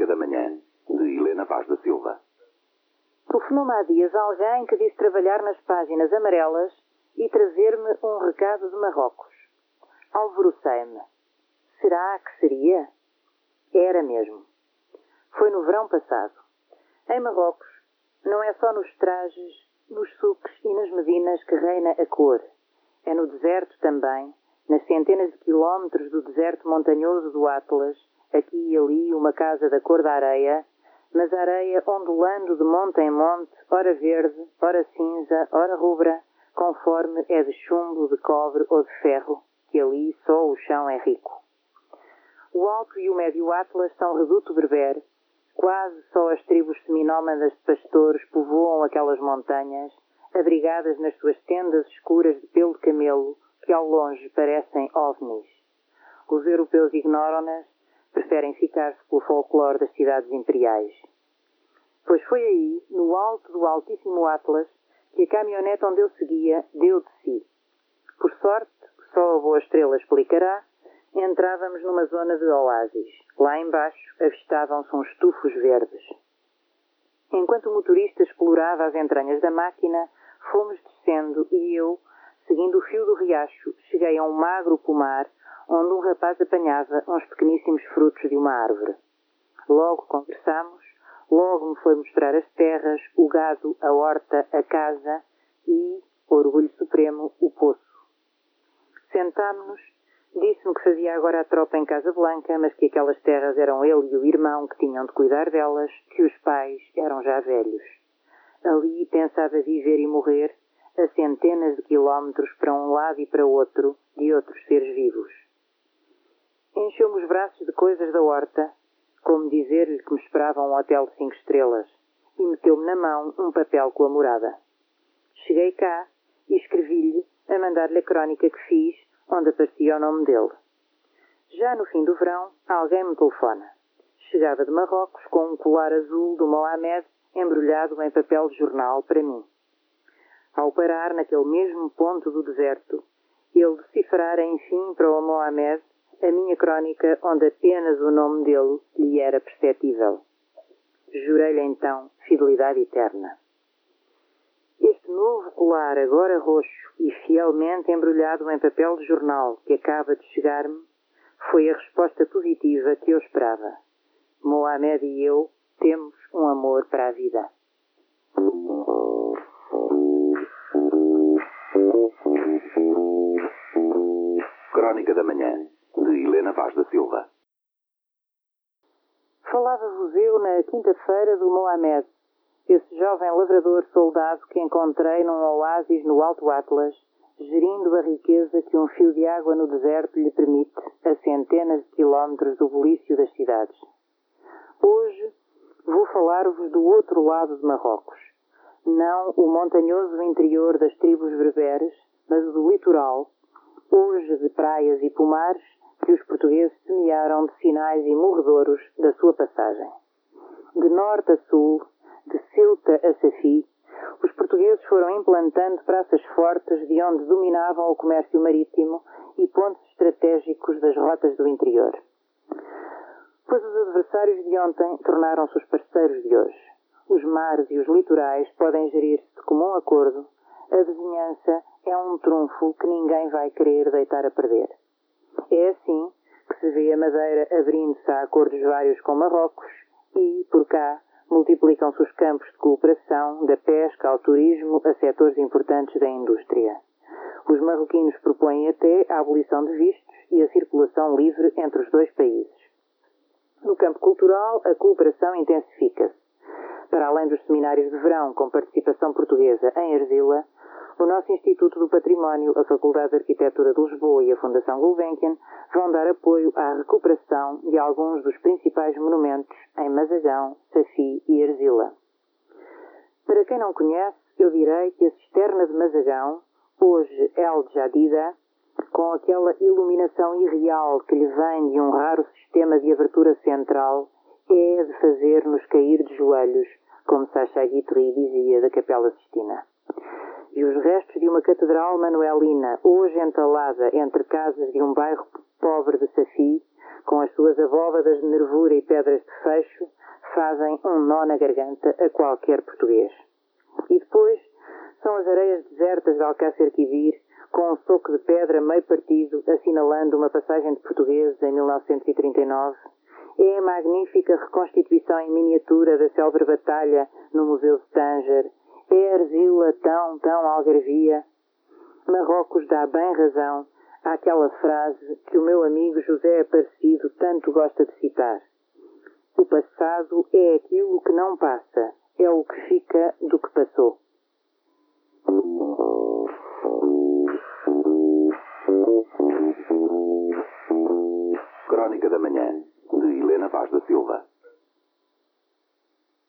Crónica da Manhã, de Helena Vaz da Silva. Telefonou-me há dias alguém que disse trabalhar nas páginas amarelas e trazer-me um recado de Marrocos. Alvorocei-me. Será que seria? Era mesmo. Foi no verão passado. Em Marrocos, não é só nos trajes, nos suques e nas medinas que reina a cor. É no deserto também, nas centenas de quilómetros do deserto montanhoso do Atlas, aqui e ali uma casa da cor da areia, mas a areia ondulando de monte em monte, ora verde, ora cinza, ora rubra, conforme é de chumbo, de cobre ou de ferro, que ali só o chão é rico. O Alto e o Médio Atlas são reduto berber, quase só as tribos seminómadas de pastores povoam aquelas montanhas, abrigadas nas suas tendas escuras de pelo de camelo, que ao longe parecem ovnis. Os europeus ignoram-nas preferem ficar-se pelo folclore das cidades imperiais. Pois foi aí, no alto do altíssimo Atlas, que a caminhonete onde eu seguia deu de si. Por sorte, só a boa estrela explicará, entrávamos numa zona de oásis. Lá embaixo avistavam-se uns tufos verdes. Enquanto o motorista explorava as entranhas da máquina, fomos descendo e eu, seguindo o fio do riacho, cheguei a um magro pomar onde um rapaz apanhava uns pequeníssimos frutos de uma árvore. Logo conversámos, logo me foi mostrar as terras, o gado, a horta, a casa e, orgulho supremo, o poço. Sentámo-nos, disse-me que fazia agora a tropa em Casa Blanca, mas que aquelas terras eram ele e o irmão que tinham de cuidar delas, que os pais eram já velhos. Ali pensava viver e morrer, a centenas de quilómetros para um lado e para outro de outros braços de coisas da horta, como dizer-lhe que me esperava um hotel de cinco estrelas, e meteu-me na mão um papel com a morada. Cheguei cá e escrevi-lhe a mandar-lhe a crónica que fiz, onde aparecia o nome dele. Já no fim do verão, alguém me telefona. Chegava de Marrocos com um colar azul do Mohamed embrulhado em papel de jornal para mim. Ao parar naquele mesmo ponto do deserto, ele decifrara enfim para o Mohamed a minha crónica onde apenas o nome dele lhe era perceptível. Jurei-lhe então fidelidade eterna. Este novo colar, agora roxo e fielmente embrulhado em papel de jornal que acaba de chegar-me, foi a resposta positiva que eu esperava. Mohamed e eu temos um amor para a vida. Crónica da Manhã, Helena Vaz da Silva. Falava-vos eu na quinta-feira do Mohamed, esse jovem lavrador soldado que encontrei num oásis no Alto Atlas, gerindo a riqueza que um fio de água no deserto lhe permite a centenas de quilómetros do bulício das cidades. Hoje vou falar-vos do outro lado de Marrocos. Não o montanhoso interior das tribos berberes, mas o do litoral, hoje de praias e pomares, que os portugueses semearam de sinais e morredouros da sua passagem. De norte a sul, de Ceuta a Safi, os portugueses foram implantando praças fortes de onde dominavam o comércio marítimo e pontos estratégicos das rotas do interior. Pois os adversários de ontem tornaram-se os parceiros de hoje. Os mares e os litorais podem gerir-se de comum acordo. A vizinhança é um trunfo que ninguém vai querer deitar a perder. É assim que se vê a Madeira abrindo-se a acordos vários com Marrocos e, por cá, multiplicam-se os campos de cooperação, da pesca ao turismo, a setores importantes da indústria. Os marroquinos propõem até a abolição de vistos e a circulação livre entre os dois países. No campo cultural, a cooperação intensifica-se. Para além dos seminários de verão com participação portuguesa em Erzila, o nosso Instituto do Património, a Faculdade de Arquitetura de Lisboa e a Fundação Gulbenkian vão dar apoio à recuperação de alguns dos principais monumentos em Mazagão, Safi e Erzila. Para quem não conhece, eu direi que a cisterna de Mazagão, hoje El Jadida, com aquela iluminação irreal que lhe vem de um raro sistema de abertura central, é de fazer-nos cair de joelhos, como Sacha Guitry dizia da Capela Sistina. E os restos de uma catedral manuelina, hoje entalada entre casas de um bairro pobre de Safi, com as suas abóbadas de nervura e pedras de fecho, fazem um nó na garganta a qualquer português. E depois são as areias desertas de Alcácer Quibir, com um soco de pedra meio partido, assinalando uma passagem de portugueses em 1939. É a magnífica reconstituição em miniatura da célebre batalha no Museu de Tanger. A argila tão, tão algarvia. Marrocos dá bem razão àquela frase que o meu amigo José Aparecido tanto gosta de citar. O passado é aquilo que não passa, é o que fica do que passou. Crónica da Manhã,